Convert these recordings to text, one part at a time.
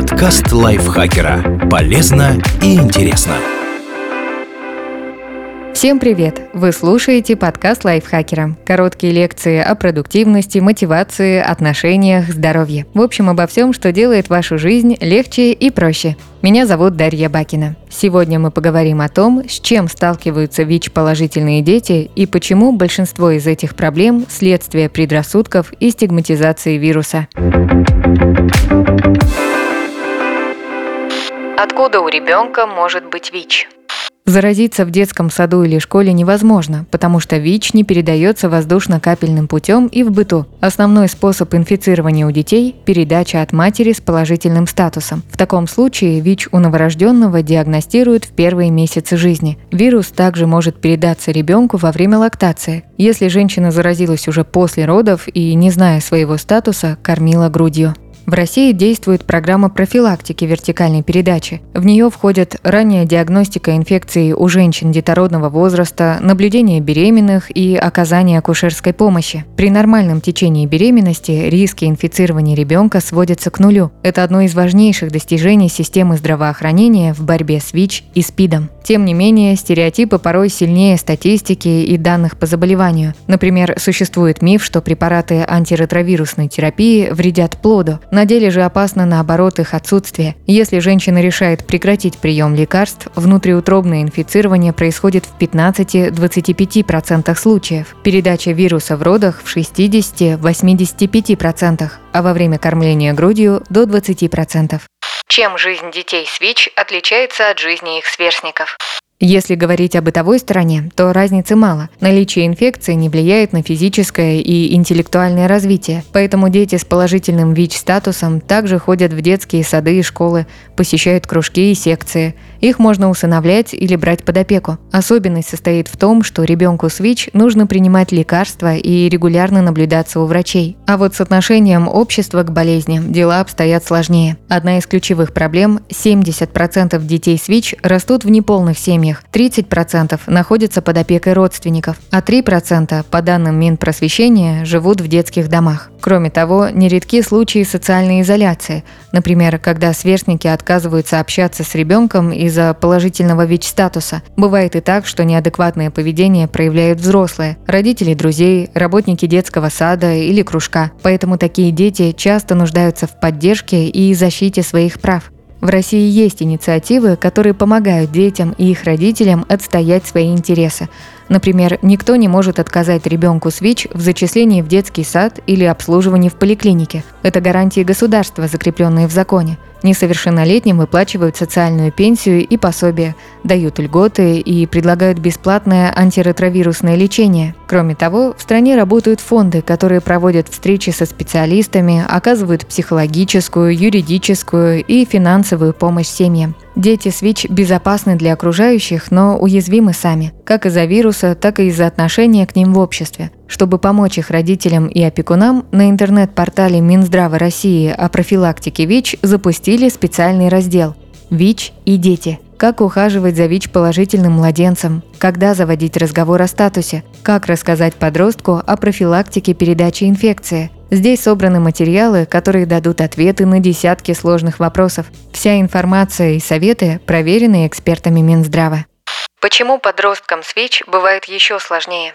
Подкаст лайфхакера. Полезно и интересно. Всем привет! Вы слушаете подкаст лайфхакера. Короткие лекции о продуктивности, мотивации, отношениях, здоровье. В общем, обо всем, что делает вашу жизнь легче и проще. Меня зовут Дарья Бакина. Сегодня мы поговорим о том, с чем сталкиваются ВИЧ-положительные дети и почему большинство из этих проблем – следствие предрассудков и стигматизации вируса. Откуда у ребенка может быть ВИЧ? Заразиться в детском саду или школе невозможно, потому что ВИЧ не передается воздушно-капельным путем и в быту. Основной способ инфицирования у детей – передача от матери с положительным статусом. В таком случае ВИЧ у новорожденного диагностируют в первые месяцы жизни. Вирус также может передаться ребенку во время лактации. Если женщина заразилась уже после родов и, не зная своего статуса, кормила грудью. В России действует программа профилактики вертикальной передачи. В нее входят ранняя диагностика инфекций у женщин детородного возраста, наблюдение беременных и оказание акушерской помощи. При нормальном течении беременности риски инфицирования ребенка сводятся к нулю. Это одно из важнейших достижений системы здравоохранения в борьбе с ВИЧ и СПИДом. Тем не менее, стереотипы порой сильнее статистики и данных по заболеванию. Например, существует миф, что препараты антиретровирусной терапии вредят плоду. На деле же опасно наоборот их отсутствие. Если женщина решает прекратить прием лекарств, внутриутробное инфицирование происходит в 15-25% случаев, передача вируса в родах в 60-85%, а во время кормления грудью до 20%. Чем жизнь детей с ВИЧ отличается от жизни их сверстников? Если говорить о бытовой стороне, то разницы мало. Наличие инфекции не влияет на физическое и интеллектуальное развитие, поэтому дети с положительным ВИЧ-статусом также ходят в детские сады и школы, посещают кружки и секции. Их можно усыновлять или брать под опеку. Особенность состоит в том, что ребенку с ВИЧ нужно принимать лекарства и регулярно наблюдаться у врачей. А вот с отношением общества к болезни дела обстоят сложнее. Одна из ключевых проблем – 70% детей с ВИЧ растут в неполных семьях, семьях 30% находятся под опекой родственников, а 3%, по данным Минпросвещения, живут в детских домах. Кроме того, нередки случаи социальной изоляции, например, когда сверстники отказываются общаться с ребенком из-за положительного ВИЧ-статуса. Бывает и так, что неадекватное поведение проявляют взрослые, родители друзей, работники детского сада или кружка. Поэтому такие дети часто нуждаются в поддержке и защите своих прав. В России есть инициативы, которые помогают детям и их родителям отстоять свои интересы. Например, никто не может отказать ребенку с ВИЧ в зачислении в детский сад или обслуживании в поликлинике. Это гарантии государства, закрепленные в законе. Несовершеннолетним выплачивают социальную пенсию и пособие, дают льготы и предлагают бесплатное антиретровирусное лечение. Кроме того, в стране работают фонды, которые проводят встречи со специалистами, оказывают психологическую, юридическую и финансовую помощь семьям. Дети с ВИЧ безопасны для окружающих, но уязвимы сами, как из-за вируса, так и из-за отношения к ним в обществе. Чтобы помочь их родителям и опекунам, на интернет-портале Минздрава России о профилактике ВИЧ запустили специальный раздел «ВИЧ и дети». Как ухаживать за ВИЧ-положительным младенцем, когда заводить разговор о статусе, как рассказать подростку о профилактике передачи инфекции. Здесь собраны материалы, которые дадут ответы на десятки сложных вопросов. Вся информация и советы проверены экспертами Минздрава. Почему подросткам с ВИЧ бывает еще сложнее?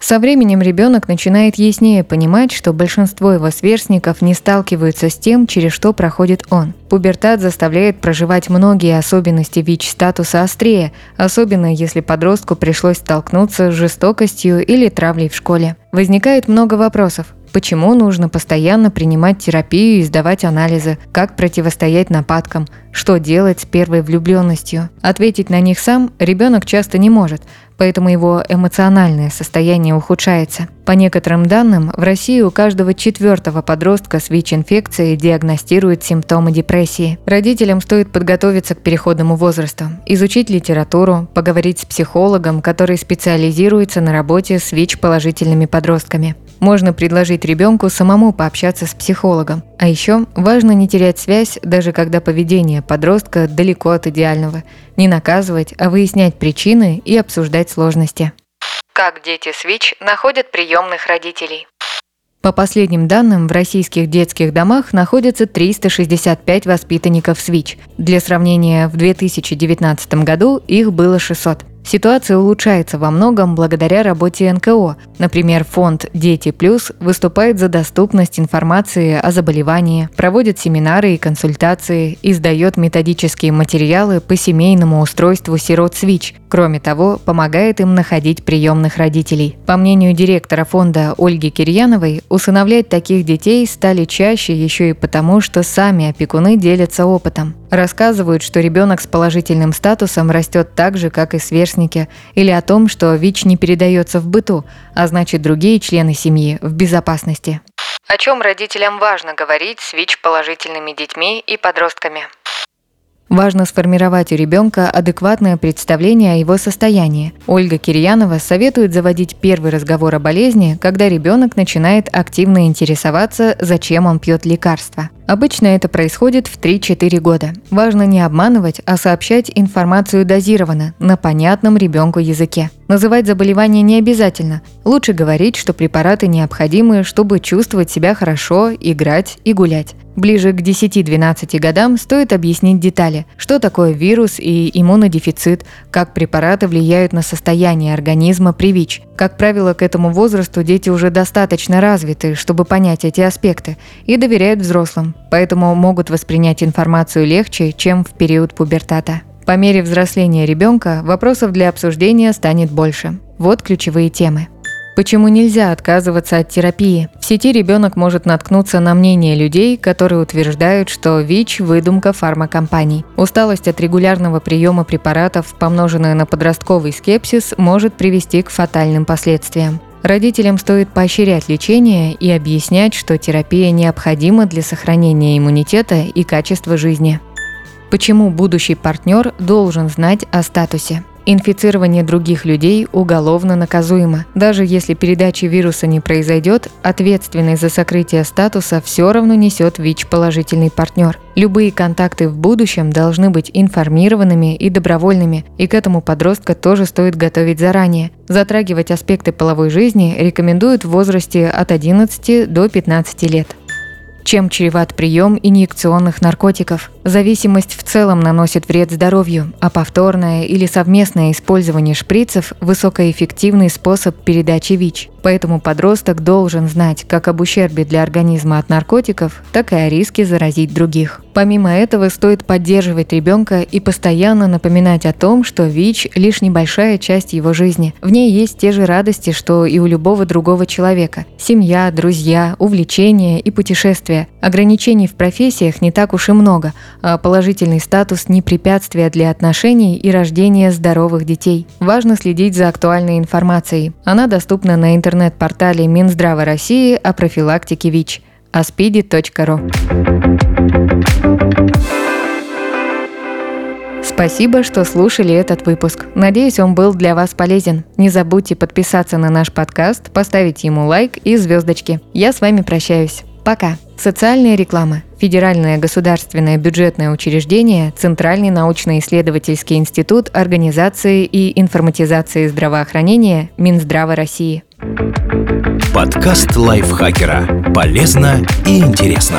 Со временем ребенок начинает яснее понимать, что большинство его сверстников не сталкиваются с тем, через что проходит он. Пубертат заставляет проживать многие особенности ВИЧ-статуса острее, особенно если подростку пришлось столкнуться с жестокостью или травлей в школе. Возникает много вопросов. Почему нужно постоянно принимать терапию и сдавать анализы? Как противостоять нападкам? Что делать с первой влюбленностью? Ответить на них сам ребенок часто не может, поэтому его эмоциональное состояние ухудшается. По некоторым данным, в России у каждого четвертого подростка с ВИЧ-инфекцией диагностируют симптомы депрессии. Родителям стоит подготовиться к переходному возрасту, изучить литературу, поговорить с психологом, который специализируется на работе с ВИЧ-положительными подростками. Можно предложить ребенку самому пообщаться с психологом. А еще важно не терять связь, даже когда поведение подростка далеко от идеального. Не наказывать, а выяснять причины и обсуждать сложности. Как дети с ВИЧ находят приемных родителей? По последним данным, в российских детских домах находятся 365 воспитанников СВИЧ. Для сравнения, в 2019 году их было 600. Ситуация улучшается во многом благодаря работе НКО. Например, фонд «Дети плюс» выступает за доступность информации о заболевании, проводит семинары и консультации, издает методические материалы по семейному устройству сирот СВИЧ. Кроме того, помогает им находить приемных родителей. По мнению директора фонда Ольги Кирьяновой, усыновлять таких детей стали чаще еще и потому, что сами опекуны делятся опытом. Рассказывают, что ребенок с положительным статусом растет так же, как и сверстники, или о том, что ВИЧ не передается в быту, а значит другие члены семьи в безопасности. О чем родителям важно говорить с ВИЧ-положительными детьми и подростками? Важно сформировать у ребенка адекватное представление о его состоянии. Ольга Кирьянова советует заводить первый разговор о болезни, когда ребенок начинает активно интересоваться, зачем он пьет лекарства. Обычно это происходит в 3-4 года. Важно не обманывать, а сообщать информацию дозированно, на понятном ребенку языке. Называть заболевание не обязательно. Лучше говорить, что препараты необходимы, чтобы чувствовать себя хорошо, играть и гулять. Ближе к 10-12 годам стоит объяснить детали, что такое вирус и иммунодефицит, как препараты влияют на состояние организма при ВИЧ. Как правило, к этому возрасту дети уже достаточно развиты, чтобы понять эти аспекты, и доверяют взрослым, поэтому могут воспринять информацию легче, чем в период пубертата. По мере взросления ребенка вопросов для обсуждения станет больше. Вот ключевые темы. Почему нельзя отказываться от терапии? В сети ребенок может наткнуться на мнение людей, которые утверждают, что ВИЧ – выдумка фармакомпаний. Усталость от регулярного приема препаратов, помноженная на подростковый скепсис, может привести к фатальным последствиям. Родителям стоит поощрять лечение и объяснять, что терапия необходима для сохранения иммунитета и качества жизни. Почему будущий партнер должен знать о статусе? Инфицирование других людей уголовно наказуемо. Даже если передачи вируса не произойдет, ответственность за сокрытие статуса все равно несет ВИЧ-положительный партнер. Любые контакты в будущем должны быть информированными и добровольными, и к этому подростка тоже стоит готовить заранее. Затрагивать аспекты половой жизни рекомендуют в возрасте от 11 до 15 лет. Чем чреват прием инъекционных наркотиков? Зависимость в целом наносит вред здоровью, а повторное или совместное использование шприцев – высокоэффективный способ передачи ВИЧ. Поэтому подросток должен знать как об ущербе для организма от наркотиков, так и о риске заразить других. Помимо этого, стоит поддерживать ребенка и постоянно напоминать о том, что ВИЧ – лишь небольшая часть его жизни. В ней есть те же радости, что и у любого другого человека. Семья, друзья, увлечения и путешествия. Ограничений в профессиях не так уж и много, а положительный статус не препятствие для отношений и рождения здоровых детей. Важно следить за актуальной информацией. Она доступна на интернет-портале Минздрава России о профилактике ВИЧ aspidi.ru. Спасибо, что слушали этот выпуск. Надеюсь, он был для вас полезен. Не забудьте подписаться на наш подкаст, поставить ему лайк и звездочки. Я с вами прощаюсь. Пока. Социальная реклама. Федеральное государственное бюджетное учреждение, Центральный научно-исследовательский институт организации и информатизации здравоохранения Минздрава России. Подкаст лайфхакера. Полезно и интересно.